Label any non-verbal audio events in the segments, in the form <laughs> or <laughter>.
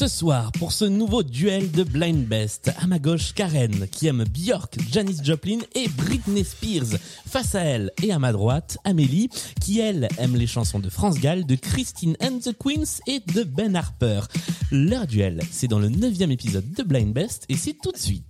Ce soir, pour ce nouveau duel de Blind Best, à ma gauche Karen, qui aime Björk, Janis Joplin et Britney Spears. Face à elle, et à ma droite, Amélie, qui elle aime les chansons de France Gall, de Christine and the Queens et de Ben Harper. Leur duel, c'est dans le neuvième épisode de Blind Best et c'est tout de suite.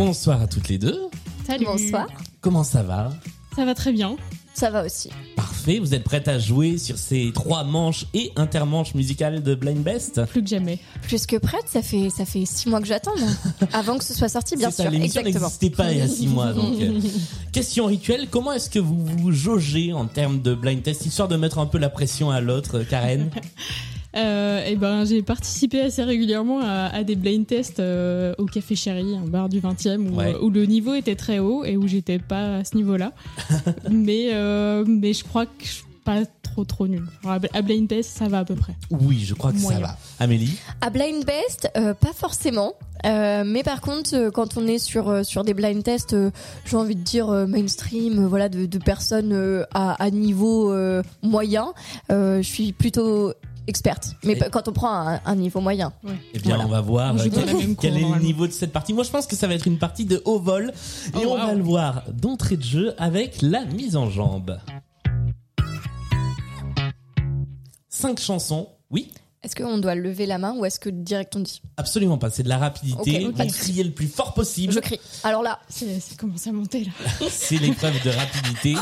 Bonsoir à toutes les deux. Salut. Bonsoir. Comment ça va? Ça va très bien. Ça va aussi. Parfait, vous êtes prête à jouer sur ces trois manches et intermanches musicales de Blind Best? Plus que jamais. Plus que prête, ça fait ça fait six mois que j'attends. <laughs> Avant que ce soit sorti, bien sûr. ça, l'émission Exactement. n'existait pas il y a six mois. Donc, euh, <laughs> question rituelle, comment est-ce que vous vous jaugez en termes de blind test, histoire de mettre un peu la pression à l'autre, Karen? <laughs> Euh, et ben, j'ai participé assez régulièrement à, à des blind tests euh, au Café Chéri, un bar du 20e, où, Ouais. où le niveau était très haut et où j'étais pas à ce niveau-là. <laughs> mais, euh, mais je crois que je suis pas trop trop nulle. À à blind test, ça va à peu près. Oui, je crois que Moyen. ça va. Amélie? À blind best, euh, pas forcément. Euh, mais par contre, euh, quand on est sur euh, sur des blind tests, euh, j'ai envie de dire euh, mainstream, euh, voilà, de, de personnes euh, à, à niveau euh, moyen, euh, je suis plutôt experte. Mais Et- quand on prend un, un niveau moyen. Eh bien, Voilà. on va voir On euh, quel, est le niveau de cette partie. Moi, je pense que ça va être une partie de haut vol. Et Oh, on va le voir d'entrée de jeu avec la mise en jambe. Cinq chansons. Oui Est-ce qu'on doit lever la main ou est-ce que direct on dit Absolument pas, c'est de la rapidité. Ok, ok. Vous criez le plus fort possible. Je crie. Alors là, C'est c'est commencé à monter là. <laughs> C'est l'épreuve de rapidité.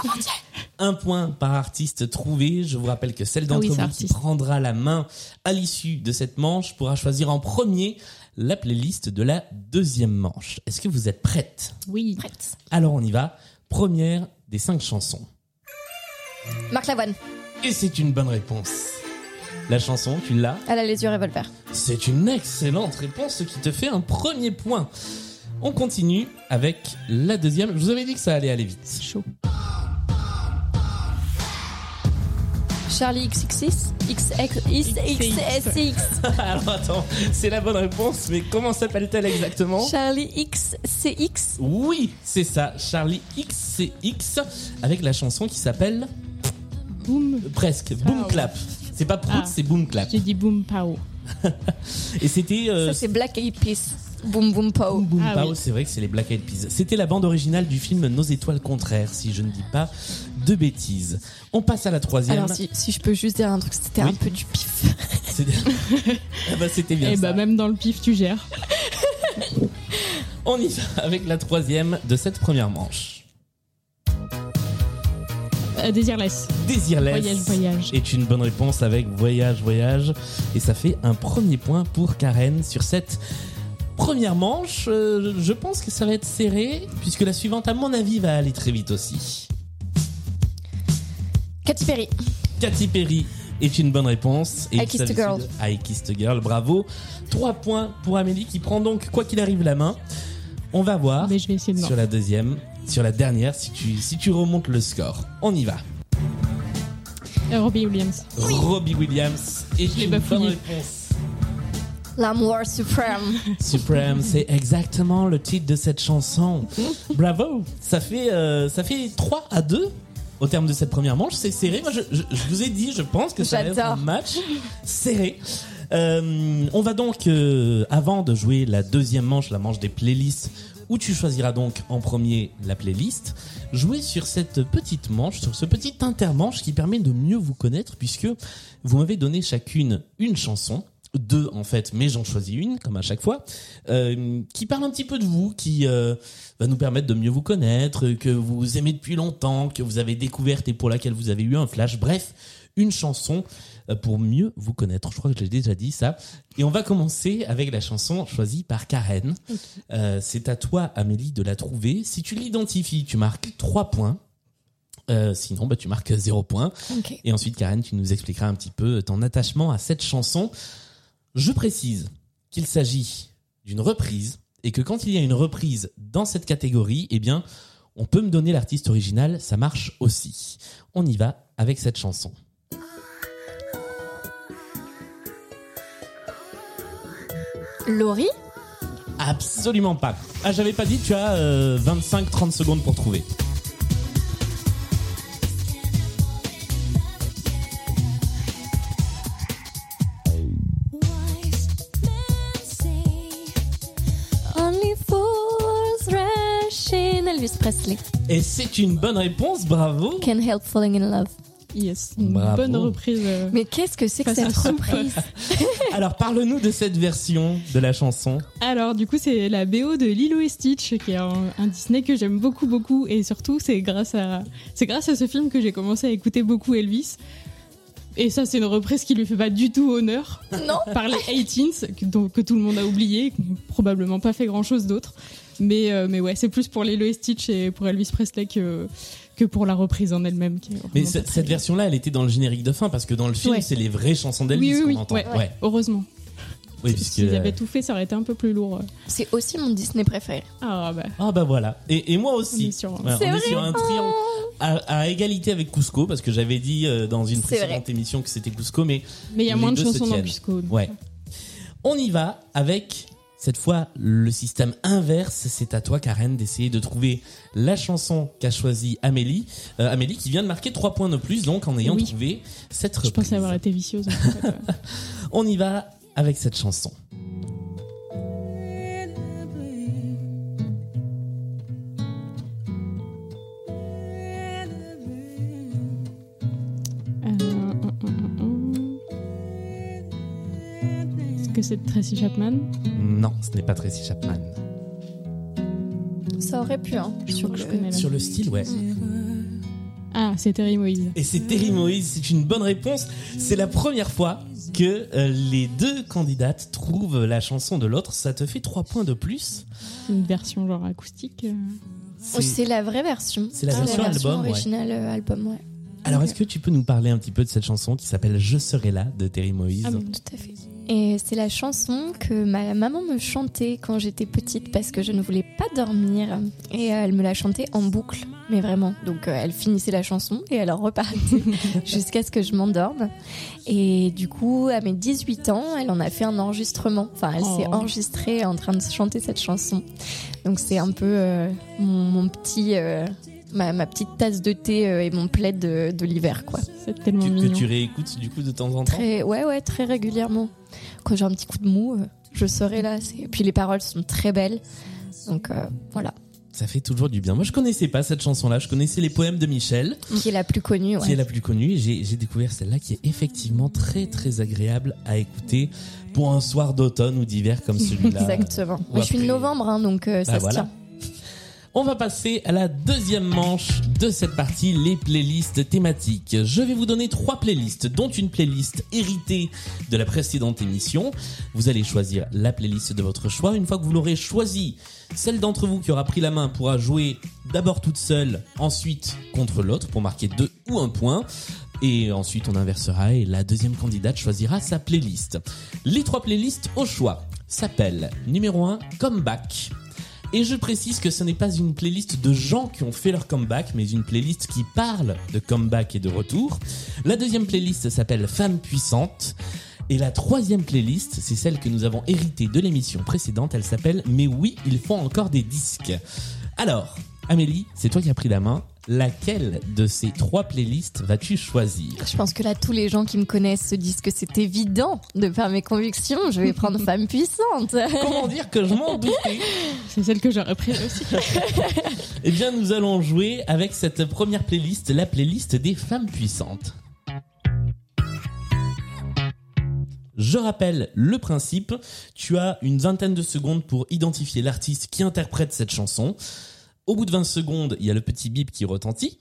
Un point par artiste trouvé. Je vous rappelle que celle d'entre Ah oui, c'est vous qui prendra la main à l'issue de cette manche pourra choisir en premier la playlist de la deuxième manche. Est-ce que vous êtes prête? Oui. prête. Alors on y va. Première des cinq chansons. Marc Lavoine. Et c'est une bonne réponse. La chanson, tu l'as Elle a les yeux revolver. C'est une excellente réponse, ce qui te fait un premier point. On continue avec la deuxième. Je vous avais dit que ça allait aller vite. C'est chaud. Charlie XXX XXSX. <laughs> Alors attends, c'est la bonne réponse, mais comment s'appelle-t-elle exactement Charlie XCX. Oui, c'est ça, Charlie XCX, avec la chanson qui s'appelle Boom. presque Boom Ah, Clap. C'est pas Prout, Ah. c'est Boom Clap. J'ai dit boom pow. <laughs> Et c'était euh, Ça c'est Black Eyed Peas. Boom boom pow. Boom Ah Pow, oui. c'est vrai que c'est les Black Eyed Peas. C'était la bande originale du film Nos étoiles contraires, si je ne dis pas de bêtises. On passe à la troisième. Alors si, si je peux juste dire un truc, c'était Oui. un peu du pif. <laughs> C'est- <laughs> Ah bah, c'était bien Et ça. bah, même dans le pif, tu gères. On y va avec la troisième de cette première manche. Euh, Désirless. Désirless Voyage, voyage. est une bonne réponse avec Voyage, Voyage. Et ça fait un premier point pour Karen sur cette première manche. Euh, je pense que ça va être serré, puisque la suivante, à mon avis, va aller très vite aussi. Katy Perry. Katy Perry est une bonne réponse. Et I Kissed a Girl. I Kissed a Girl, bravo. Trois points pour Amélie qui prend donc, quoi qu'il arrive, la main. On va voir Mais je vais essayer de sur la deuxième, sur la dernière, si tu, si tu remontes le score. On y va. Robbie Williams. Robbie Williams est l'ai une pas bonne réponse. L'amour suprême. <laughs> Supreme, c'est exactement le titre de cette chanson. Bravo. Ça fait, euh, ça fait 3 à 2 au terme de cette première manche. C'est serré. Moi, je, je- je vous ai dit, je pense que ça va être un match serré. Euh, on va donc, euh, avant de jouer la deuxième manche, la manche des playlists, où tu choisiras donc en premier la playlist, jouer sur cette petite manche, sur ce petit intermanche qui permet de mieux vous connaître, puisque vous m'avez donné chacune une chanson deux en fait, mais j'en choisis une comme à chaque fois, euh, qui parle un petit peu de vous, qui euh, va nous permettre de mieux vous connaître, que vous aimez depuis longtemps, que vous avez découverte et pour laquelle vous avez eu un flash. Bref, une chanson pour mieux vous connaître. Je crois que j'ai déjà dit ça. Et on va commencer avec la chanson choisie par Karen. Euh, C'est à toi, Amélie, de la trouver. Si tu l'identifies, tu marques 3 points. Euh, sinon, bah, tu marques 0 points. Et ensuite, Karen, tu nous expliqueras un petit peu ton attachement à cette chanson. Je précise qu'il s'agit d'une reprise et que quand il y a une reprise dans cette catégorie, eh bien, on peut me donner l'artiste original, ça marche aussi. On y va avec cette chanson Laurie Absolument pas. Ah, j'avais pas dit, tu as euh, 25-30 secondes pour trouver. Elvis Presley. Et c'est une bonne réponse, bravo. Can't help falling in love. Yes, une Bravo. bonne reprise. euh, Mais qu'est-ce que c'est que cette reprise <laughs> Alors, parle-nous de cette version de la chanson. Alors, du coup, c'est la BO de Lilo et Stitch, qui est un, un Disney que j'aime beaucoup, beaucoup. Et surtout, c'est grâce à, c'est grâce à ce film que j'ai commencé à écouter beaucoup Elvis. Et ça, c'est une reprise qui lui fait pas du tout honneur Non <laughs> par les 18s, que, dont- que tout le monde a oublié, qui n'ont probablement pas fait grand chose d'autre. Mais, euh, mais ouais, c'est plus pour Lilo et Stitch et pour Elvis Presley que, que pour la reprise en elle-même. est Mais cette bien. version-là, elle était dans le générique de fin parce que dans le film, Ouais. c'est les vraies chansons d'Elvis Oui, oui, qu'on oui, entend. ouais, Ouais. heureusement. Oui, puisque- S'ils avaient tout fait, ça aurait été un peu plus lourd. C'est aussi mon Disney préféré. Ah bah, Ah bah voilà. Et, et moi aussi. On est sur un- Ouais, C'est on est vrai sur un triangle à, à égalité avec Cusco parce que j'avais dit euh, dans une C'est précédente vrai. émission que c'était Cusco, mais mais il y a moins de chansons dans. Cusco. Ouais. On y va avec cette fois le système inverse. C'est à toi, Karen, d'essayer de trouver la chanson qu'a choisie Amélie. Euh, Amélie qui vient de marquer 3 points de plus, donc en ayant Oui. trouvé cette Je reprise. pensais avoir été vicieuse. en fait, ouais. <laughs> On y va avec cette chanson. Que c'est Tracy Chapman Non, ce n'est pas Tracy Chapman. Ça aurait pu, hein. Je Sur je le- connais la- Sur le style, ouais. Ah, c'est Terry Moïse. Et c'est Terry Moïse, c'est une bonne réponse. C'est la première fois que euh, les deux candidates trouvent la chanson de l'autre. Ça te fait 3 points de plus. Une version genre acoustique. euh. Oh, C'est la vraie version. C'est la version album, ouais. originale euh, album, ouais. Alors, est-ce que tu peux nous parler un petit peu de cette chanson qui s'appelle Je serai là de Terry Moïse Ah bon. Tout à fait. Et c'est la chanson que ma maman me chantait quand j'étais petite parce que je ne voulais pas dormir. Et euh, elle me la chantait en boucle, mais vraiment. Donc euh, elle finissait la chanson et elle en repartait <laughs> jusqu'à ce que je m'endorme. Et du coup, à mes 18 ans, elle en a fait un enregistrement. Enfin, elle s'est Oh. enregistrée en train de chanter cette chanson. Donc c'est un peu euh, mon, mon petit... euh, Ma, ma petite tasse de thé et mon plaid de, de l'hiver, quoi. C'est tellement Tu- que mignon. tu réécoutes du coup de temps en temps Très, ouais, ouais, très régulièrement. Quand j'ai un petit coup de mou, euh, je serai là. Et puis les paroles sont très belles. Donc euh, voilà. Ça fait toujours du bien. Moi, je connaissais pas cette chanson-là. Je connaissais les poèmes de Michel, Qui est la plus connue, qui ouais. est la plus connue. Et j'ai découvert celle-là qui est effectivement très très agréable à écouter pour un soir d'automne ou d'hiver comme <laughs> celui-là. Exactement. Moi, je suis de novembre, hein, donc euh, ça Bah se voilà. tient. On va passer à la deuxième manche de cette partie, les playlists thématiques. Je vais vous donner trois playlists, dont une playlist héritée de la précédente émission. Vous allez choisir la playlist de votre choix. Une fois que vous l'aurez choisie, celle d'entre vous qui aura pris la main pourra jouer d'abord toute seule, ensuite contre l'autre pour marquer deux ou un point. Et ensuite on inversera et la deuxième candidate choisira sa playlist. Les trois playlists au choix s'appellent numéro 1 Comeback. Et je précise que ce n'est pas une playlist de gens qui ont fait leur comeback, mais une playlist qui parle de comeback et de retour. La deuxième playlist s'appelle Femmes puissantes. Et la troisième playlist, c'est celle que nous avons héritée de l'émission précédente. Elle s'appelle Mais oui, ils font encore des disques. Alors, Amélie, c'est toi qui as pris la main. Laquelle de ces trois playlists vas-tu choisir? Je pense que là, tous les gens qui me connaissent se disent que c'est évident de par mes convictions. Je vais prendre femme puissante. <laughs> Comment dire que je m'en doutais? <laughs> C'est celle que j'aurais prise aussi. <laughs> Eh bien, nous allons jouer avec cette première playlist, la playlist des femmes puissantes. Je rappelle le principe. Tu as une vingtaine de secondes pour identifier l'artiste qui interprète cette chanson. Au bout de 20 secondes, il y a le petit bip qui retentit.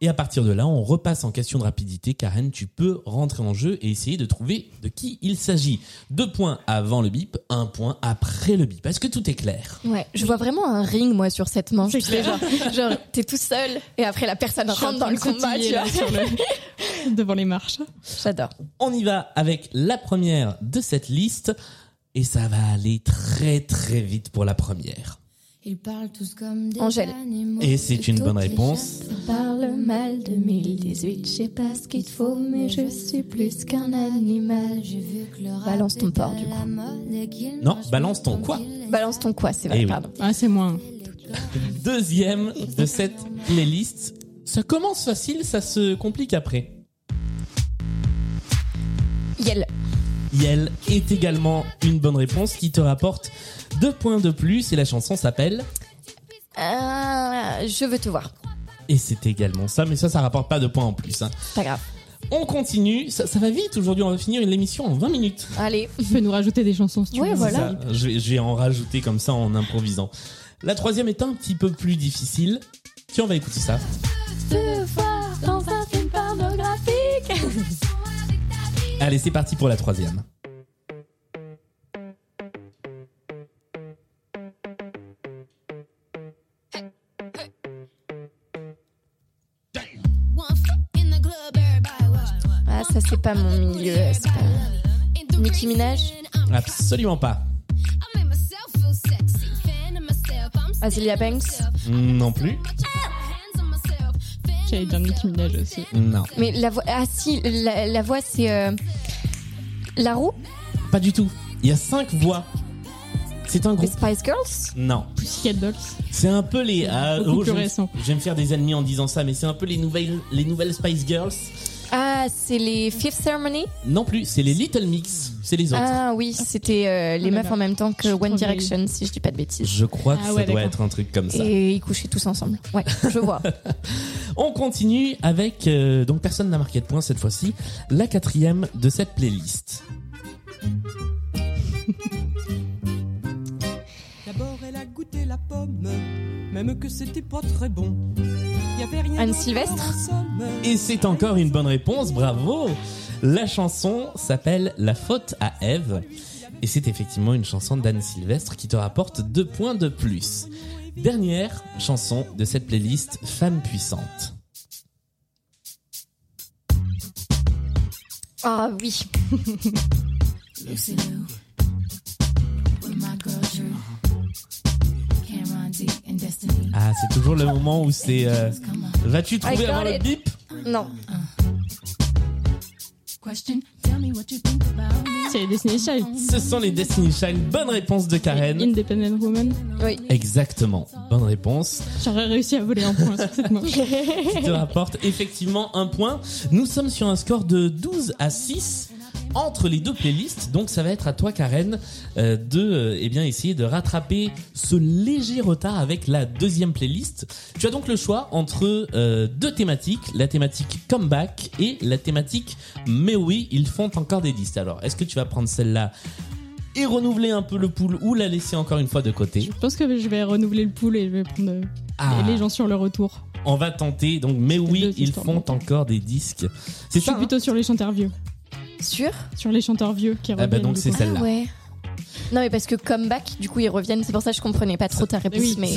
Et à partir de là, on repasse en question de rapidité. Karen, tu peux rentrer en jeu et essayer de trouver de qui il s'agit. Deux points avant le bip, un point après le bip. Est-ce que tout est clair? Ouais, je vois vraiment un ring, moi, sur cette manche. C'est. Genre, genre, t'es tout seul et après la personne rentre dans le combat, tu vois. sur le... <laughs> devant les marches. J'adore. On y va avec la première de cette liste et ça va aller très très vite pour la première. Ils parlent tous comme des Angèle. animaux. Et c'est une bonne réponse. Parle mal 2018, je sais pas ce qu'il faut, mais je suis plus qu'un animal. J'ai vu que le Balance ton porc, du coup. Non, balance ton quoi. Balance ton quoi, c'est vrai, Eh oui. pardon. Ah, c'est moins. Deuxième de cette playlist. Ça commence facile, ça se complique après. Yel est également une bonne réponse qui te rapporte deux points de plus et la chanson s'appelle Ah, je veux te voir. et c'est également ça mais ça ça rapporte pas de points en plus hein. C'est pas grave. on continue ça, ça va vite aujourd'hui on va finir l'émission en 20 minutes Allez. Tu peux nous rajouter des chansons si tu Ouais, veux. voilà. Ça, je, vais, je vais en rajouter comme ça en improvisant la troisième est un petit peu plus difficile tiens on va écouter ça allez c'est parti pour la troisième pas mon milieu. Pas... Nicki Minaj. absolument pas Azealia Banks. non plus J'allais dire Nicki Minaj aussi. non Mais la voix. Ah si, la, la voix c'est. Euh... La roue pas du tout il y a cinq voix c'est un Les groupe Spice Girls non Pussycat Dolls. C'est un peu les. ah, Beaucoup plus je, vais- récent. je vais me faire des ennemis en disant ça, mais c'est un peu les nouvelles, les nouvelles Spice Girls. Ah, c'est les Fifth Ceremony? Non plus, c'est les Little Mix. C'est les autres. Ah oui, c'était euh, les Oh là meufs là. en même temps que Je suis One trop Direction, si je dis pas de bêtises. Je crois que Ah ça doit d'accord. être un truc comme ça. Et ils couchaient tous ensemble. Ouais, je vois. <laughs> On continue avec euh, donc personne n'a marqué de point cette fois-ci. La quatrième de cette playlist. D'abord, elle a goûté la pomme, même que c'était pas très bon. Anne Sylvestre. Et c'est encore une bonne réponse, bravo. La chanson s'appelle La faute à Ève. Et c'est effectivement une chanson d'Anne Sylvestre qui te rapporte deux points de plus. Dernière chanson de cette playlist, Femme puissante. Ah oui. Ah, c'est toujours le moment où c'est... euh. Vas-tu trouver avant le bip? Non. C'est Destiny's Child. Ce sont les Destiny Child. Bonne réponse de Karen. Independent Woman. Oui. Exactement. Bonne réponse. J'aurais réussi à voler un point sur cette manche. Qui <laughs> te rapporte effectivement un point. Nous sommes sur un score de 12 à 6 entre les deux playlists. Donc ça va être à toi Karen euh, de euh, eh bien essayer de rattraper ce léger retard avec la deuxième playlist. Tu as donc le choix entre euh, deux thématiques, la thématique comeback et la thématique mais oui, ils font encore des listes. Alors, est-ce que tu vas prendre celle-là et renouveler un peu le pool ou la laisser encore une fois de côté? Je pense que je vais renouveler le pool et je vais prendre Ah. les gens sur le retour. On va tenter. Donc, mais oui, ils font encore des disques. C'est Je suis ça. hein? plutôt sur les chanteurs vieux. Sûr Sur les chanteurs vieux qui Ah bah reviennent. donc c'est celle-là. Ah ouais. Non mais parce que comeback, du coup ils reviennent, c'est pour ça que je comprenais pas trop ta réponse. oui, mais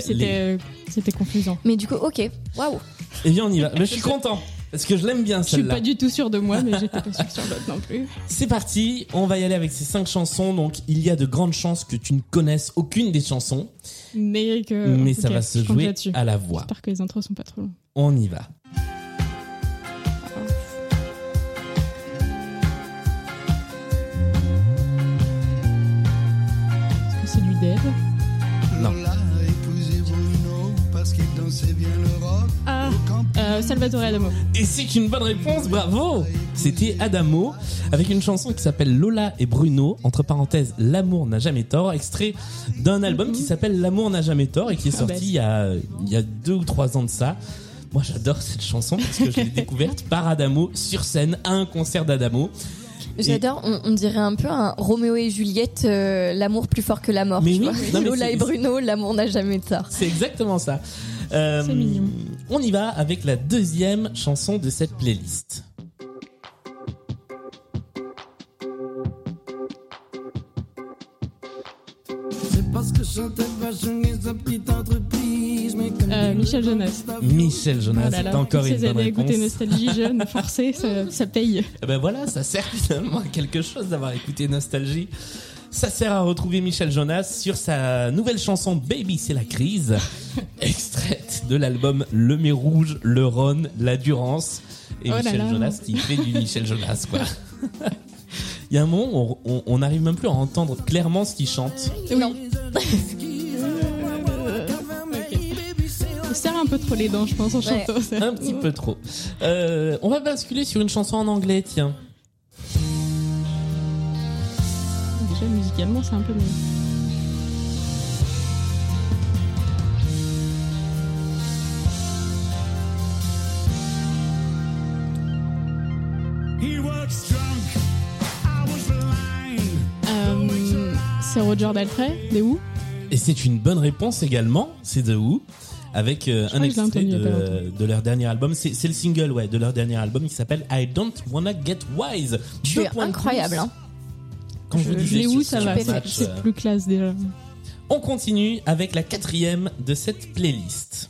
c'était les- euh, c'était confusant. mais du coup, ok. Waouh. Eh bien, on y va. Mais je suis <laughs> content. Parce que je l'aime bien Je suis celle-là. pas du tout sûre de moi, mais j'étais pas sûre sur l'autre non plus. C'est parti. On va y aller avec ces cinq chansons. Donc, il y a de grandes chances que tu ne connaisses aucune des chansons. Mais que. mais ça va se jouer à la voix. J'espère que les intros sont pas trop longs. On y va. Le rock. Ah euh, Salvatore Adamo. Et c'est une bonne réponse, bravo C'était Adamo, avec une chanson qui s'appelle Lola et Bruno, entre parenthèses, L'amour n'a jamais tort, extrait d'un album qui s'appelle L'amour n'a jamais tort et qui est Ah sorti bah. il y a, il y a deux ou trois ans de ça. Moi j'adore cette chanson parce que je l'ai <laughs> découverte par Adamo sur scène à un concert d'Adamo. J'adore, on, on dirait un peu un Roméo et Juliette, euh, l'amour plus fort que la mort. Mais tu oui, vois. non, mais Lola et Bruno, l'amour n'a jamais tort. C'est exactement ça. Euh, C'est mignon. On y va avec la deuxième chanson de cette playlist. Euh, Michel Jonas. Michel Jonas, Oh c'est encore une ces bonne réponse. écouter Nostalgie jeune, <laughs> forcé, ça, ça paye. Eh ben voilà, ça sert finalement à quelque chose d'avoir écouté Nostalgie. Ça sert à retrouver Michel Jonas sur sa nouvelle chanson Baby c'est la crise, <laughs> extraite de l'album Le Mai Rouge, le Rhône, la Durance et Oh là Michel là. Jonas qui fait du Michel Jonas quoi. <laughs> Il y a un moment où on- n'arrive même plus à entendre clairement ce qu'il chante. Non. Il serre un peu trop les dents, je pense, en Ouais. chantant ça. Un petit peu trop. Euh, on va basculer sur une chanson en anglais, tiens. Déjà, musicalement, c'est un peu mieux. He c'est Roger Daltrey, des Who Et c'est une bonne réponse également, c'est The Who, avec euh, un extrait de, de leur dernier album. C'est c'est le single, ouais, de leur dernier album qui s'appelle I Don't Wanna Get Wise. Tu es incroyable. Hein. Quand je, Je- disais Les Who, sur ça va, match, c'est euh, c'est plus classe déjà. On continue avec la quatrième de cette playlist.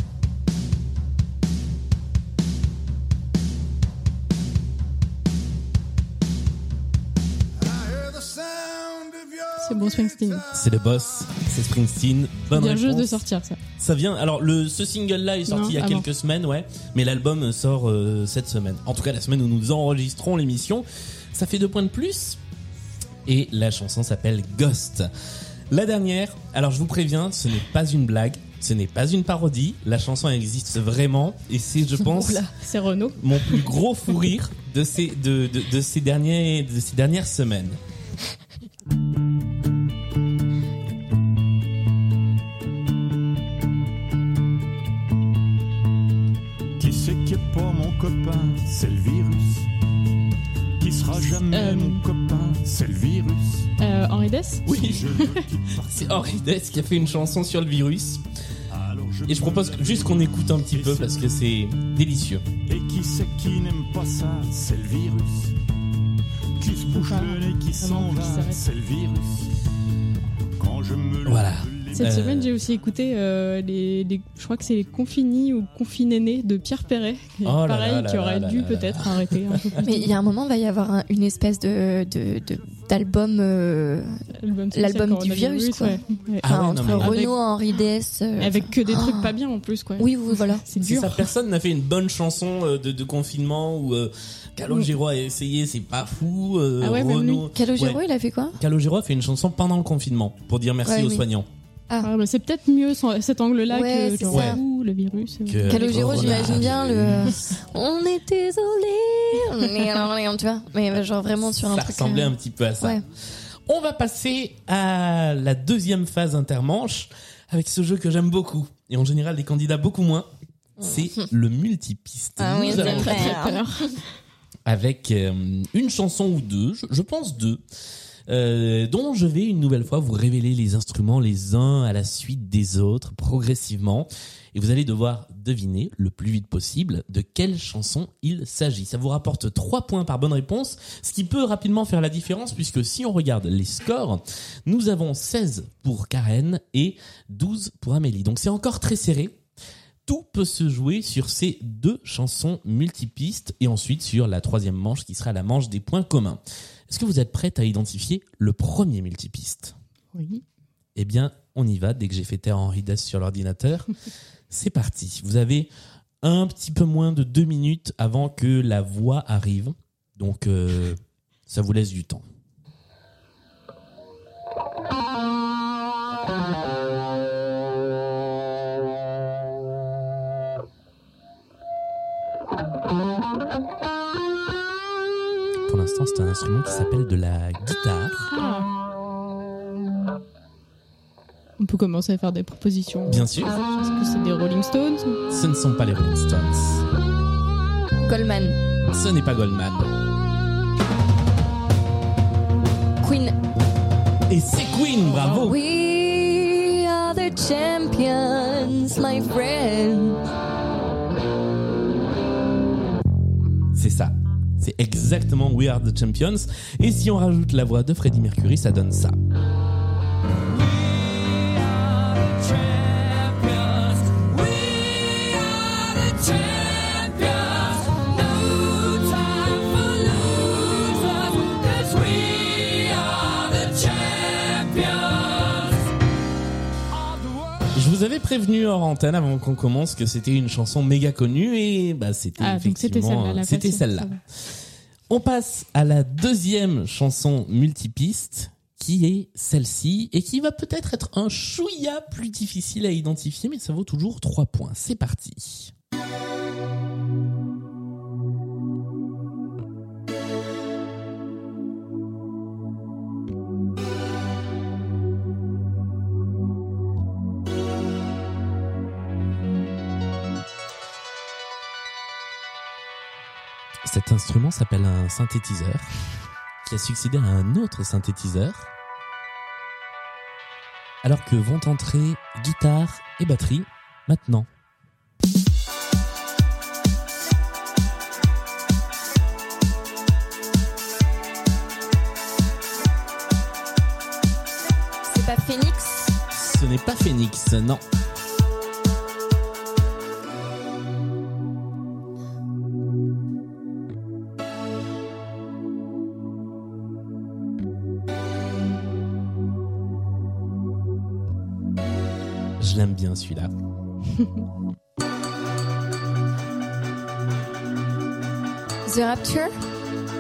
C'est Bruce Springsteen. C'est le boss, c'est Springsteen. Bonne Bien juste de sortir ça. Ça vient. Alors le ce single là est sorti Non, il y a avant. quelques semaines, ouais. Mais l'album sort euh, cette semaine. En tout cas la semaine où nous enregistrons l'émission. Ça fait deux points de plus. Et la chanson s'appelle Ghost. La dernière. Alors je vous préviens, ce n'est pas une blague. Ce n'est pas une parodie. La chanson existe vraiment. Et c'est, je pense. C'est Renault. mon plus gros fou rire de ces de, de, de ces derniers de ces dernières semaines. Oui, je <laughs> c'est Henri Dess qui a fait une chanson sur le virus. alors Et je propose que- juste qu'on écoute un petit peu parce que c'est délicieux. Et qui c'est qui n'aime pas ça? C'est le virus. Qui se bouge Pas le nez, qui s'en vraiment qui va. C'est le virus. Quand je me Voilà. Cette Euh, semaine, j'ai aussi écouté euh, les, les- je crois que c'est les Confinis ou Confinénés de Pierre Perret. Oh pareil, là là qui aurait là dû peut-être arrêter un peu <laughs> plus Mais il y a un moment, il va y avoir un- une espèce de de- de- d'album euh, L'album du virus, quoi. ouais. Ouais. Ah ouais, enfin, non, entre mais- Avec- Renault, Henri Dess. euh, Avec que des Ah. trucs pas bien en plus, quoi. Oui, oui, voilà. C'est Si dur. ça, personne n'a fait une bonne chanson euh, de, de confinement où euh, Calogero a essayé, c'est pas fou. euh, Ah ouais, Renaud- Calogero, Ouais. il a fait quoi? Calogero a fait une chanson pendant le confinement pour dire merci Ouais, aux oui. soignants. Ah, bah, c'est peut-être mieux sans- cet angle-là Ouais, que c'est genre, ça. ouh, le virus. euh. Que- Calogero, Corona. j'imagine bien le. <laughs> On est désolé. On est tu vois. Mais genre vraiment sur un Ça truc. ressemblait euh, un petit peu à ça. Ouais. On va passer à la deuxième phase intermanche avec ce jeu que j'aime beaucoup et en général les candidats beaucoup moins. C'est le multipiste. Ah oui, Nous c'est allons vrai. Très peur. avec euh, une chanson ou deux, je, je pense deux, euh, dont je vais une nouvelle fois vous révéler les instruments les uns à la suite des autres progressivement. Et vous allez devoir deviner le plus vite possible de quelle chanson il s'agit. Ça vous rapporte 3 points par bonne réponse, ce qui peut rapidement faire la différence puisque si on regarde les scores, nous avons 16 pour Karen et 12 pour Amélie. Donc c'est encore très serré. Tout peut se jouer sur ces deux chansons multipistes et ensuite sur la troisième manche qui sera la manche des points communs. Est-ce que vous êtes prête à identifier le premier multipiste? Oui. Eh bien, on y va dès que j'ai fait taire Henri Dess sur l'ordinateur. <laughs> C'est parti. Vous avez un petit peu moins de deux minutes avant que la voix arrive. Donc, euh, ça vous laisse du temps. L'instant, c'est un instrument qui s'appelle de la guitare. Ah. On peut commencer à faire des propositions. Bien sûr, Est-ce que c'est des Rolling Stones ce ne sont pas les Rolling Stones. Goldman. Ce n'est pas Goldman. Queen. Et c'est Queen, bravo We are the champions, my friend. C'est ça exactement We Are the Champions. Et si on rajoute la voix de Freddie Mercury, ça donne ça. Je vous avez prévenu hors antenne avant qu'on commence que c'était une chanson méga connue et bah c'était effectivement c'était celle-là. On passe à la deuxième chanson multipiste qui est celle-ci et qui va peut-être être un chouïa plus difficile à identifier mais ça vaut toujours 3 points. C'est parti. Cet instrument s'appelle un synthétiseur qui a succédé à un autre synthétiseur alors que vont entrer guitare et batterie maintenant. C'est pas Phoenix? Ce n'est pas Phoenix, non. Je l'aime bien celui-là. <laughs> The Rapture?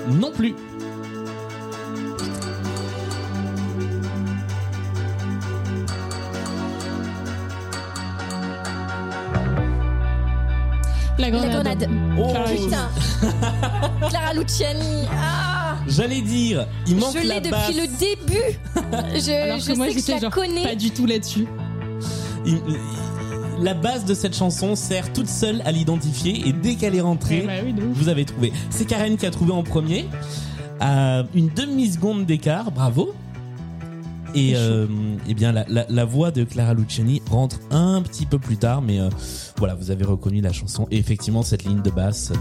Non plus. La La grenade. Oh, Clara Putain <laughs> Clara Luciani Ah J'allais dire, il manque Je la l'ai basse. depuis le début <laughs> Je, Alors je que moi sais que je la genre connais pas du tout là-dessus. Il- la base de cette chanson sert toute seule à l'identifier et dès qu'elle est rentrée, Eh bah oui, ouf. vous avez trouvé. C'est Karen qui a trouvé en premier, à une demi-seconde d'écart, bravo. Et chaud. euh, eh bien la, la- la voix de Clara Luciani rentre un petit peu plus tard, mais euh, voilà, vous avez reconnu la chanson. Et effectivement, cette ligne de basse,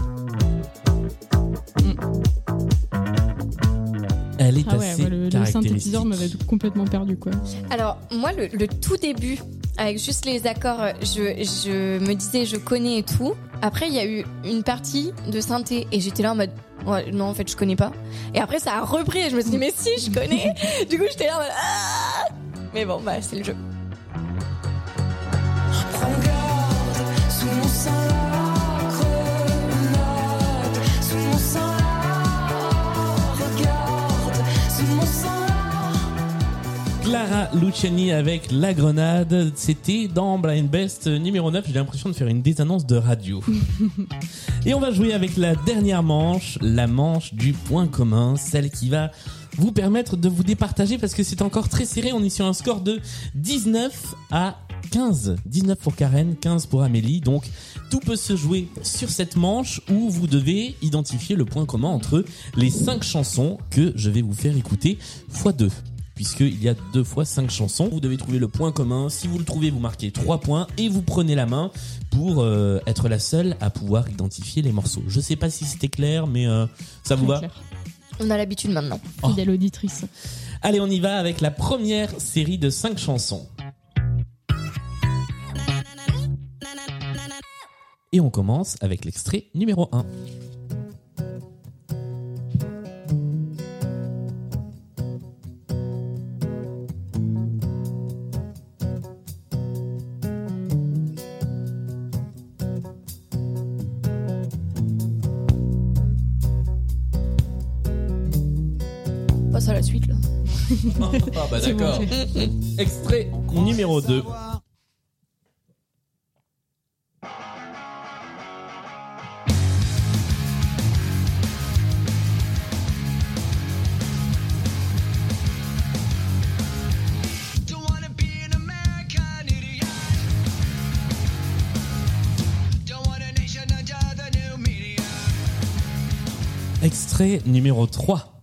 elle est Ah ouais, assez moi, le, synthétiseur m'avait complètement perdu quoi. Alors, moi, le, le tout début, avec juste les accords, je, je me disais, je connais et tout. Après, il y a eu une partie de synthé et j'étais là en mode, ouais, non, en fait, je connais pas. Et après, ça a repris et je me suis dit, mais si, je connais. <laughs> du coup, j'étais là en mode, ah Mais bon, bah, c'est le jeu. Clara Luciani avec La Grenade, c'était dans Blind Best numéro 9. J'ai l'impression de faire une désannonce de radio. <laughs> Et on va jouer avec la dernière manche, la manche du point commun, celle qui va vous permettre de vous départager parce que c'est encore très serré. On est sur un score de 19 à 15. 19 pour Karen, 15 pour Amélie. Donc tout peut se jouer sur cette manche où vous devez identifier le point commun entre les 5 chansons que je vais vous faire écouter x 2 puisqu'il y a deux fois cinq chansons. Vous devez trouver le point commun. Si vous le trouvez, vous marquez trois points et vous prenez la main pour euh, être la seule à pouvoir identifier les morceaux. Je sais pas si c'était clair, mais euh, ça vous va clair. On a l'habitude maintenant. Oh. Fidèle auditrice. Allez, on y va avec la première série de cinq chansons. Et on commence avec l'extrait numéro 1. Ah bah d'accord. Extrait numéro 2. Extrait numéro 3.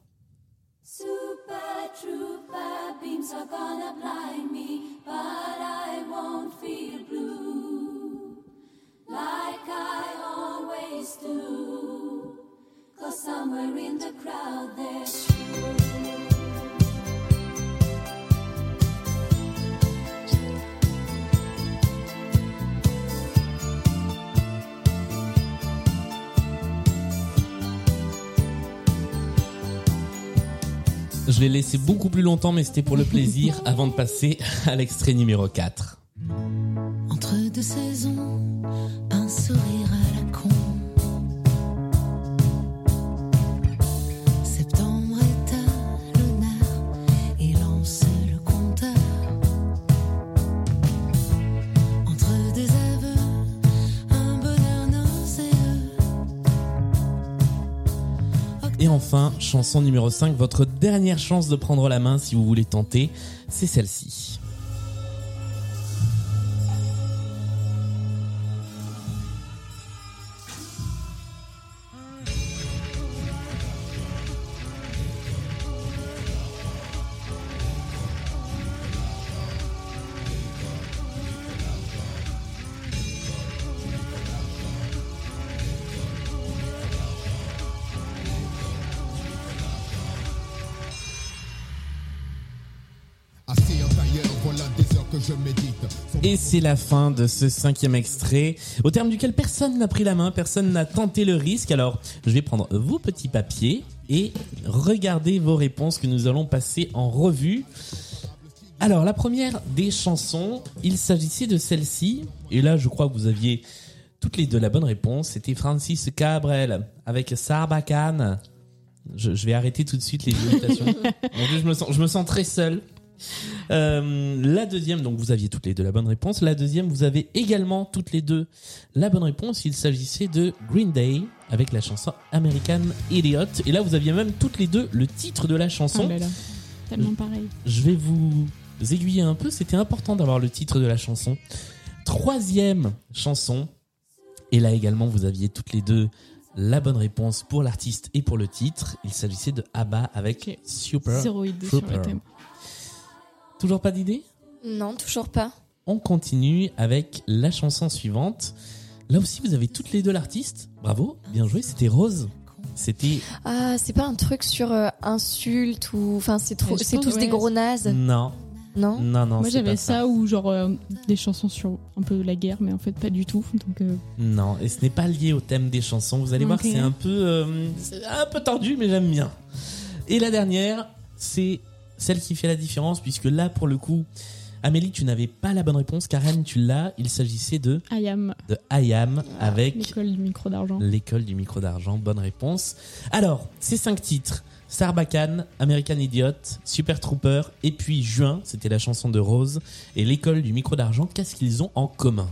Je l'ai laissé beaucoup plus longtemps, mais c'était pour le plaisir <laughs> avant de passer à l'extrait numéro 4. Chanson numéro 5, votre dernière chance de prendre la main si vous voulez tenter, c'est celle-ci. C'est la fin de ce cinquième extrait, au terme duquel personne n'a pris la main, personne n'a tenté le risque. Alors, je vais prendre vos petits papiers et regarder vos réponses que nous allons passer en revue. Alors, la première des chansons, il s'agissait de celle-ci. Et là, je crois que vous aviez toutes les deux la bonne réponse. C'était Francis Cabrel avec Sarbacane. Je, je vais arrêter tout de suite les imitations. <laughs> Je me sens, je me sens très seul. Euh, la deuxième, donc vous aviez toutes les deux la bonne réponse. La deuxième, vous avez également toutes les deux la bonne réponse. Il s'agissait de Green Day avec la chanson American Idiot. Et là, vous aviez même toutes les deux le titre de la chanson. Oh là là, tellement pareil. Je vais vous aiguiller un peu. C'était important d'avoir le titre de la chanson. Troisième chanson. Et là également, vous aviez toutes les deux la bonne réponse pour l'artiste et pour le titre. Il s'agissait de ABBA avec. Super Zéro idée sur Trooper. le thème. Toujours pas d'idée? Non, toujours pas. On continue avec la chanson suivante. Là aussi, vous avez toutes les deux l'artiste. Bravo, bien joué. C'était Rose. C'était Ah, c'est pas un truc sur euh, insulte ou. Enfin, c'est trop. C'est tous ouais. des gros nazes, non, non? Non, non. Moi j'avais ça, ou genre euh, des chansons sur un peu la guerre, mais en fait pas du tout. Donc euh, Non, et ce n'est pas lié au thème des chansons. Vous allez voir, c'est un peu, euh, c'est un peu tordu, mais j'aime bien. Et la dernière, c'est celle qui fait la différence, puisque là, pour le coup, Amélie, tu n'avais pas la bonne réponse. Karen, tu l'as. Il s'agissait de I am de IAM avec l'école du micro d'argent. L'école du micro d'argent, bonne réponse. Alors, ces cinq titres, Sarbacane, American Idiot, Super Trooper, et puis Juin, c'était la chanson de Rose, et l'école du micro d'argent, qu'est-ce qu'ils ont en commun?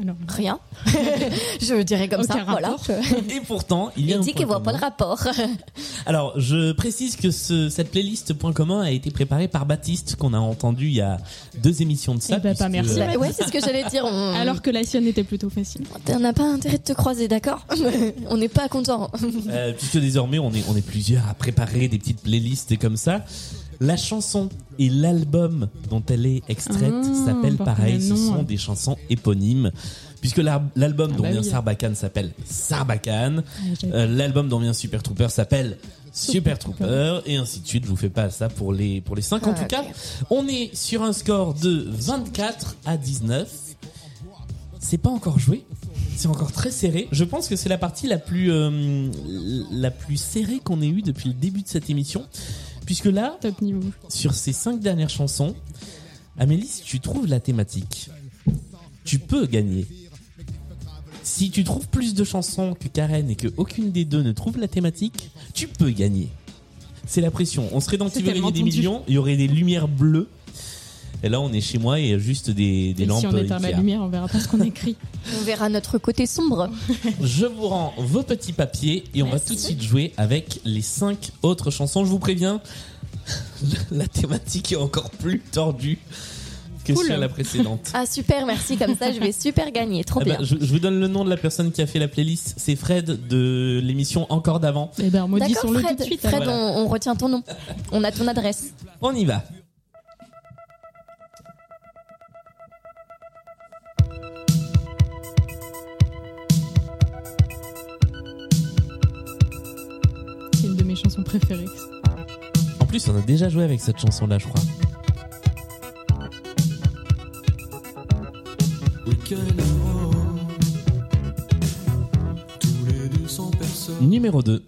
Alors, Rien. <laughs> je dirais comme Aucun ça. Voilà. <laughs> Et pourtant, il y a Il un dit qu'elle voit pas le rapport. <laughs> Alors, je précise que ce, cette playlist Point commun a été préparée par Baptiste, qu'on a entendu il y a deux émissions de ça. Eh ben, pas merci. Bah, ouais, c'est ce que j'allais dire. On... alors que la sienne était plutôt facile. on n'a pas intérêt de te croiser, d'accord On n'est pas content. Euh, puisque désormais on est, on est plusieurs à préparer des petites playlists comme ça. La chanson et l'album dont elle est extraite Ah, s'appellent par pareil, ce sont des chansons éponymes. Puisque l'album Ah dont bah vient oui. Sarbacane s'appelle Sarbacane, Ah, euh, l'album dont vient Super Trooper s'appelle Super Trooper, et ainsi de suite. Je vous fais pas ça pour les, pour les 5. en tout cas, on est sur un score de 24 à 19. C'est pas encore joué. C'est encore très serré. Je pense que c'est la partie la plus euh, la plus serrée qu'on ait eue depuis le début de cette émission, puisque là, Top niveau. sur ces cinq dernières chansons, Amélie, si tu trouves la thématique, tu peux gagner. Si tu trouves plus de chansons que Karen et que aucune des deux ne trouve la thématique, tu peux gagner. C'est la pression. On serait dans Qui veut gagner des millions, il y aurait des lumières bleues. Et là, on est chez moi et il y a juste des, des Et lampes si on éteint la lumière, on verra pas ce qu'on écrit. <laughs> On verra notre côté sombre. <laughs> Je vous rends vos petits papiers et on va tout de suite jouer avec les cinq autres chansons. Je vous préviens, <laughs> la thématique est encore plus tordue que Cool. sur la précédente. Ah super, merci. Comme ça, je vais super gagner. Trop Eh ben, bien. je, je vous donne le nom de la personne qui a fait la playlist. C'est Fred de l'émission Encore d'avant. Eh ben, D'accord, maudissons-le tout Fred. de suite. Fred, Voilà. on, on retient ton nom. On a ton adresse. On y va. chansons préférées. En plus, on a déjà joué avec cette chanson-là, je crois. Numéro 2.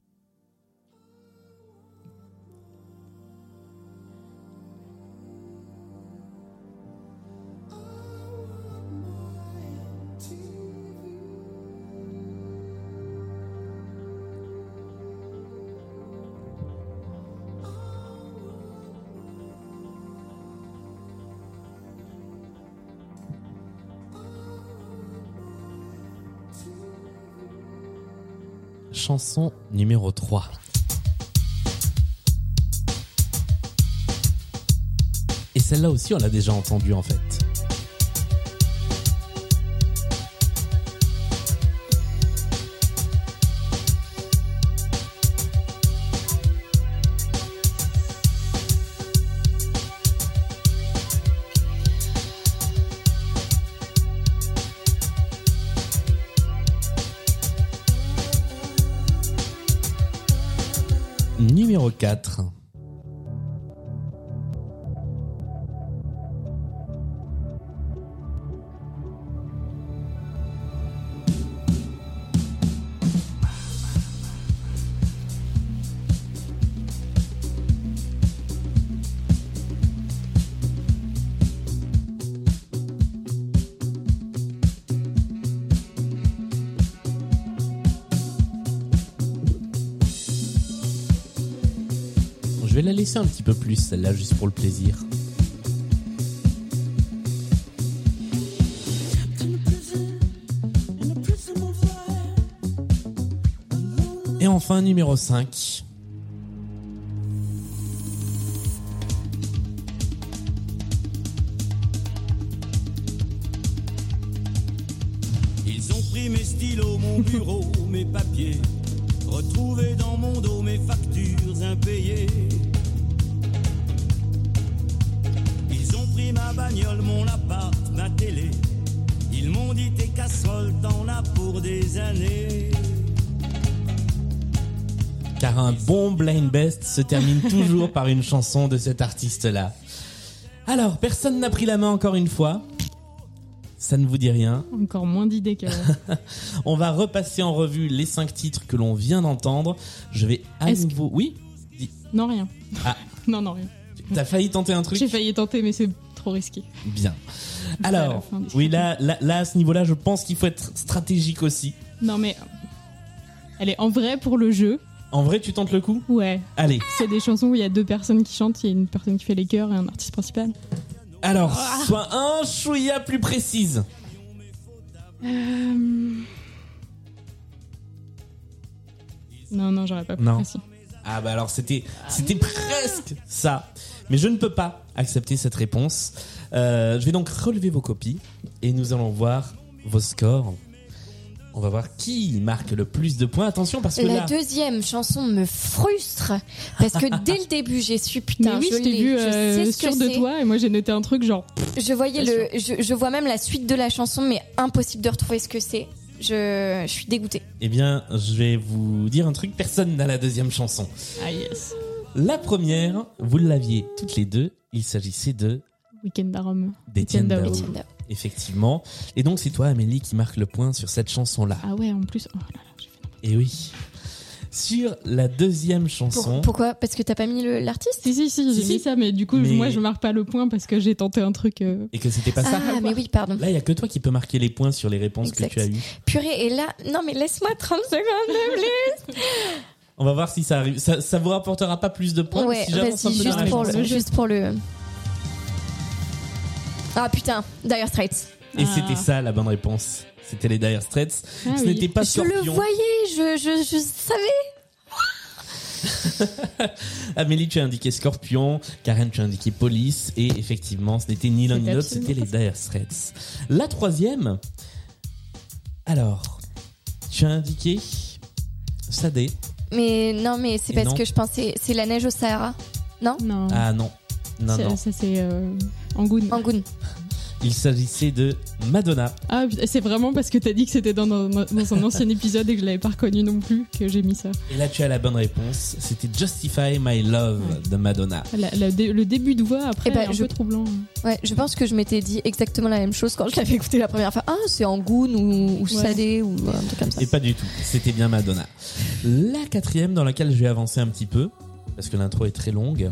Chanson numéro 3. Et celle-là aussi, on l'a déjà entendue en fait. 4. Laisser un petit peu plus, celle-là, juste pour le plaisir. Et enfin, numéro 5. Se termine toujours par une chanson de cet artiste-là. Alors, personne n'a pris la main encore une fois. Ça ne vous dit rien. Encore moins d'idées que. <laughs> On va repasser en revue les cinq titres que l'on vient d'entendre. Je vais à Est-ce que- nouveau. Oui non, rien. Ah. <laughs> Non, non, rien. T'as failli tenter un truc J'ai failli tenter, mais c'est trop risqué. Bien. Alors, oui, là, là, là, à ce niveau-là, je pense qu'il faut être stratégique aussi. Non, mais. Allez, en vrai, pour le jeu, En vrai, tu tentes le coup ouais. Allez. C'est des chansons où il y a deux personnes qui chantent, il y a une personne qui fait les chœurs et un artiste principal. Alors, Ah. sois un chouïa plus précise. Euh... Non, non, j'aurais pas pu Non. Ah bah alors c'était c'était presque ça. Mais je ne peux pas accepter cette réponse. Euh, je vais donc relever vos copies et nous allons voir vos scores. On va voir qui marque le plus de points. Attention parce que La là, deuxième chanson me frustre parce que dès le début j'ai su Mais putain oui, je je t'ai vu je euh, sûr de toi et moi j'ai noté un truc genre. Je voyais le, je, je vois même la suite de la chanson mais impossible de retrouver ce que c'est. Je, je suis dégoûtée. eh bien, je vais vous dire un truc. Personne n'a la deuxième chanson. Ah yes. La première, vous l'aviez toutes les deux. Il s'agissait de Weekend à Rome. d'Étienne Dao. Effectivement. Et donc c'est toi, Amélie, qui marque le point sur cette chanson-là. Ah ouais, en plus. Oh là là, j'ai fait n'importe Et oui. Sur la deuxième Pour- chanson. pourquoi? Parce que t'as pas mis le- l'artiste? Si, si, si, j'ai Si, si. mis ça, mais du coup, Mais- moi je marque pas le point parce que j'ai tenté un truc. euh, Et que c'était pas ça? Ah mais oui pardon. Là, il y a que toi qui peux marquer les points sur les réponses Exact. que tu as eues. Purée et là non mais laisse-moi 30 secondes de plus. On va voir si ça arrive. Ça, ça vous rapportera pas plus de points ouais si j'avance un vas-y peu dans la juste pour le juste pour le. Ah putain Dire Straits. Et Ah. c'était ça la bonne réponse. C'était les Dire Straits. Ah Ce oui. n'était pas Je le voyais je je je savais. <laughs> Amélie, tu as indiqué Scorpion. Karen, tu as indiqué Police. Et effectivement, ce n'était ni l'un ni l'autre, c'était les Dire Straits. La troisième. Alors, tu as indiqué Sadé. Mais non mais c'est parce non. que je pensais c'est la neige au Sahara. Non? Non. Ah non. Non, ça, non. ça, c'est euh, Angoon. Angoon. Il s'agissait de Madonna. Ah, c'est vraiment parce que t'as dit que c'était dans, dans, dans un <laughs> ancien épisode et que je l'avais pas reconnu non plus que j'ai mis ça. Et là, tu as la bonne réponse. C'était Justify My Love de Madonna. La- la dé- le début de voix après Eh ben, est un je- peu troublant. Ouais, je pense que je m'étais dit exactement la même chose quand je l'avais écouté la première fois. Ah, c'est Angoon ou, ou Sadé ou un truc comme ça. Et pas du tout. C'était bien Madonna. La quatrième dans laquelle je vais avancer un petit peu, parce que l'intro est très longue.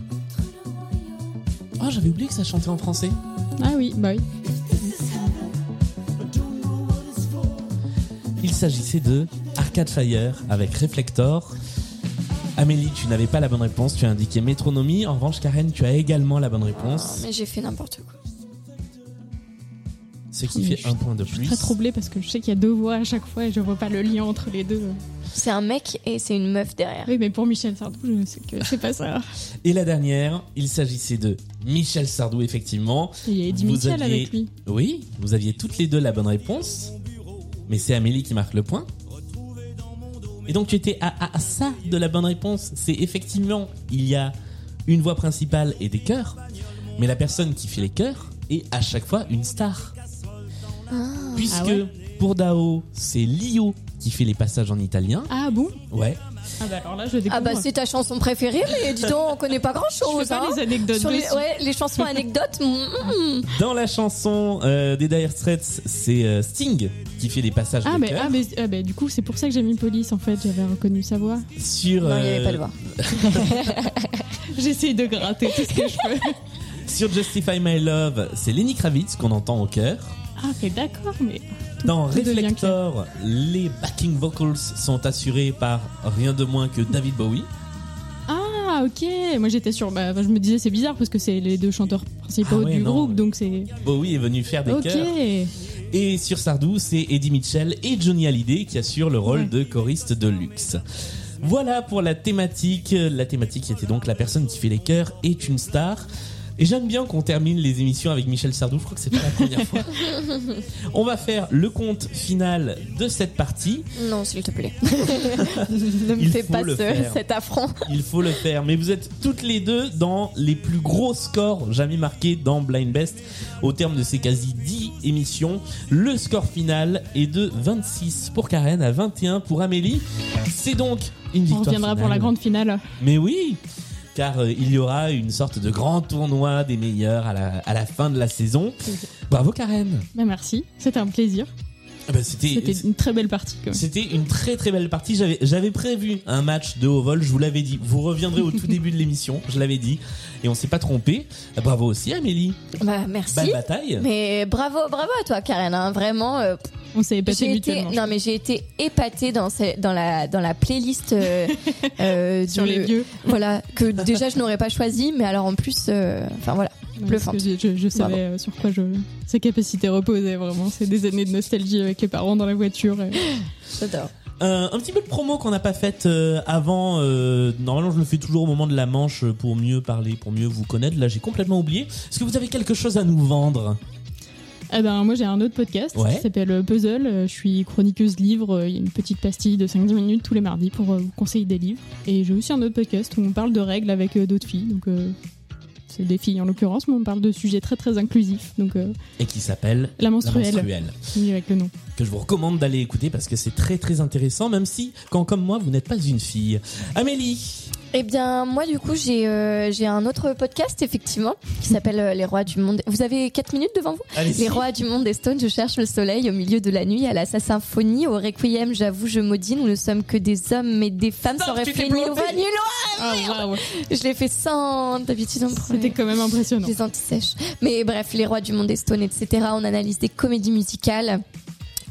Oh, j'avais oublié que ça chantait en français. Ah oui, bah oui. Il s'agissait de Arcade Fire avec Reflector. Amélie, tu n'avais pas la bonne réponse, tu as indiqué Métronomie. En revanche, Karen, tu as également la bonne Ah, réponse. mais j'ai fait n'importe quoi. Ce qui Mais fait un point de Je suis plus. très troublée parce que je sais qu'il y a deux voix à chaque fois et je vois pas le lien entre les deux. C'est un mec et c'est une meuf derrière. Oui, mais pour Michel Sardou, je sais que c'est pas ça. Et la dernière, il s'agissait de Michel Sardou, effectivement. Il y a Eddie aviez- avec lui. Oui, vous aviez toutes les deux la bonne réponse. Mais c'est Amélie qui marque le point. Et donc tu étais à, à- à ça de la bonne réponse. C'est effectivement, il y a une voix principale et des chœurs. Mais la personne qui fait les chœurs est à chaque fois une star. Puisque Ah ouais pour Dao, c'est Lio qui fait les passages en italien. Ah bon Ouais. Ah bah alors là, je découvre. Ah bah c'est ta chanson préférée, mais dis donc, on connaît pas grand Je chose. fais pas les anecdotes Sur les, dessus. ouais, les chansons <laughs> anecdotes. mm, Dans la chanson euh, des Dire Straits, c'est euh, Sting qui fait les passages Ah, de mais, ah, mais, ah, mais du coup, c'est pour ça que j'ai mis police en fait. J'avais reconnu sa voix. Sur, Non, il n'y avait euh, pas de voix. <laughs> J'essaye de gratter tout ce que je peux. <laughs> Sur Justify My Love, c'est Lenny Kravitz qu'on entend au chœur. Ah, mais d'accord, mais. tout- Dans tout Reflector, les backing vocals sont assurés par rien de moins que David Bowie. Ah, ok. Moi, j'étais sur. Bah, je me disais, c'est bizarre parce que c'est les deux chanteurs principaux Ah ouais, du non. groupe, donc c'est. Bowie est venu faire des Ok. chœurs. Et sur Sardou, c'est Eddie Mitchell et Johnny Hallyday qui assurent le rôle Ouais. de choriste de luxe. Voilà pour la thématique. La thématique était donc la personne qui fait les chœurs est une star. Et j'aime bien qu'on termine les émissions avec Michel Sardou. Je crois que c'est pas la première fois. <laughs> On va faire le compte final de cette partie. Non, s'il te plaît. <laughs> ne me Il fais faut pas le ce- faire. cet affront. Il faut le faire. Mais vous êtes toutes les deux dans les plus gros scores jamais marqués dans Blind Best. Au terme de ces quasi 10 émissions, le score final est de 26 pour Karen à 21 pour Amélie. C'est donc une On victoire. reviendra pour finale. la grande finale. Mais oui car euh, il y aura une sorte de grand tournoi des meilleurs à la, à la fin de la saison. Bravo Karen. Bah, merci. C'était un plaisir. Ah bah, c'était une très belle partie quand même. C'était une très très belle partie. J'avais j'avais prévu un match de haut vol. Je vous l'avais dit. Vous reviendrez au tout début de l'émission. Je l'avais dit et on s'est pas trompé. Bravo aussi Amélie. Bah, merci. Belle bataille. Mais bravo, bravo à toi, Karen. hein. Vraiment. euh, On s'est épaté mutuellement. non mais j'ai été épatée dans, ce- dans la dans la playlist euh, <laughs> euh, Sur de- les vieux. Voilà que déjà je n'aurais pas choisi, mais alors en plus, euh, enfin voilà, bluffante. Je, je- je savais Bravo. euh, sur quoi je, ses capacités reposaient vraiment. C'est des années de nostalgie avec les parents dans la voiture. et- J'adore. Euh, un petit peu de promo qu'on n'a pas faite euh, avant. euh, normalement, je le fais toujours au moment de la manche pour mieux parler, pour mieux vous connaître. Là, j'ai complètement oublié. Est-ce que vous avez quelque chose à nous vendre? Ah ben, moi j'ai un autre podcast Ouais. qui s'appelle Puzzle. Je suis chroniqueuse livre. Il y a une petite pastille de 5-10 minutes tous les mardis pour vous conseiller des livres. Et j'ai aussi un autre podcast où on parle de règles avec d'autres filles. Donc euh, c'est des filles en l'occurrence, mais on parle de sujets très très inclusifs. Donc euh, Et qui s'appelle la menstruelle, La menstruelle. c'est mieux avec le nom. que je vous recommande d'aller écouter parce que c'est très très intéressant, même si, quand comme moi, vous n'êtes pas une fille. Amélie, Eh bien, moi, du coup, j'ai euh, j'ai un autre podcast, effectivement, qui s'appelle euh, Les Rois du Monde. Vous avez 4 minutes devant vous? Les Rois du Monde des Stones, je cherche le soleil au milieu de la nuit, à la sa symphonie, au requiem, j'avoue, je maudis, nous ne sommes que des hommes et des femmes sans réfléchir. planté. ni loi. Ah Je l'ai fait sans d'habitude. c'était quand même impressionnant. des antisèches. Mais bref, les rois du monde des Stones, etc. On analyse des comédies musicales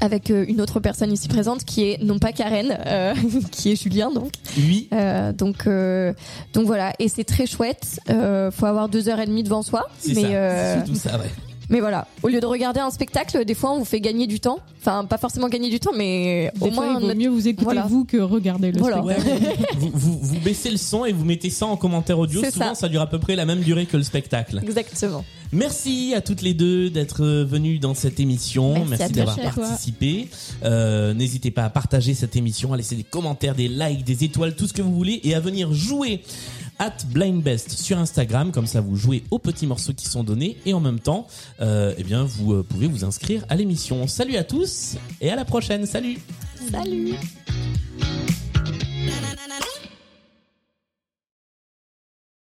avec euh, une autre personne ici présente qui est non pas Karen, euh, <laughs> qui est Julien donc. Oui. Euh, donc euh, donc voilà et c'est très chouette. Euh, faut avoir deux heures et demie devant soi, C'est mais ça. euh, C'est surtout ça, ouais. Mais voilà. Au lieu de regarder un spectacle, des fois on vous fait gagner du temps. Enfin pas forcément gagner du temps, mais Des au fois, moins il vaut notre- mieux vous écouter Voilà. vous que regarder le Voilà. spectacle. Ouais, vous, vous, vous baissez le son et vous mettez ça en commentaire audio. C'est Souvent, ça. ça. dure à peu près la même durée que le spectacle. Exactement. Merci à toutes les deux d'être venues dans cette émission. Merci Merci, d'avoir participé. Euh, N'hésitez pas à partager cette émission, à laisser des commentaires, des likes, des étoiles, tout ce que vous voulez, et à venir jouer at blindbest sur Instagram, comme ça vous jouez aux petits morceaux qui sont donnés et en même temps, euh, eh bien vous euh, pouvez vous inscrire à l'émission. Salut à tous et à la prochaine. Salut. Salut.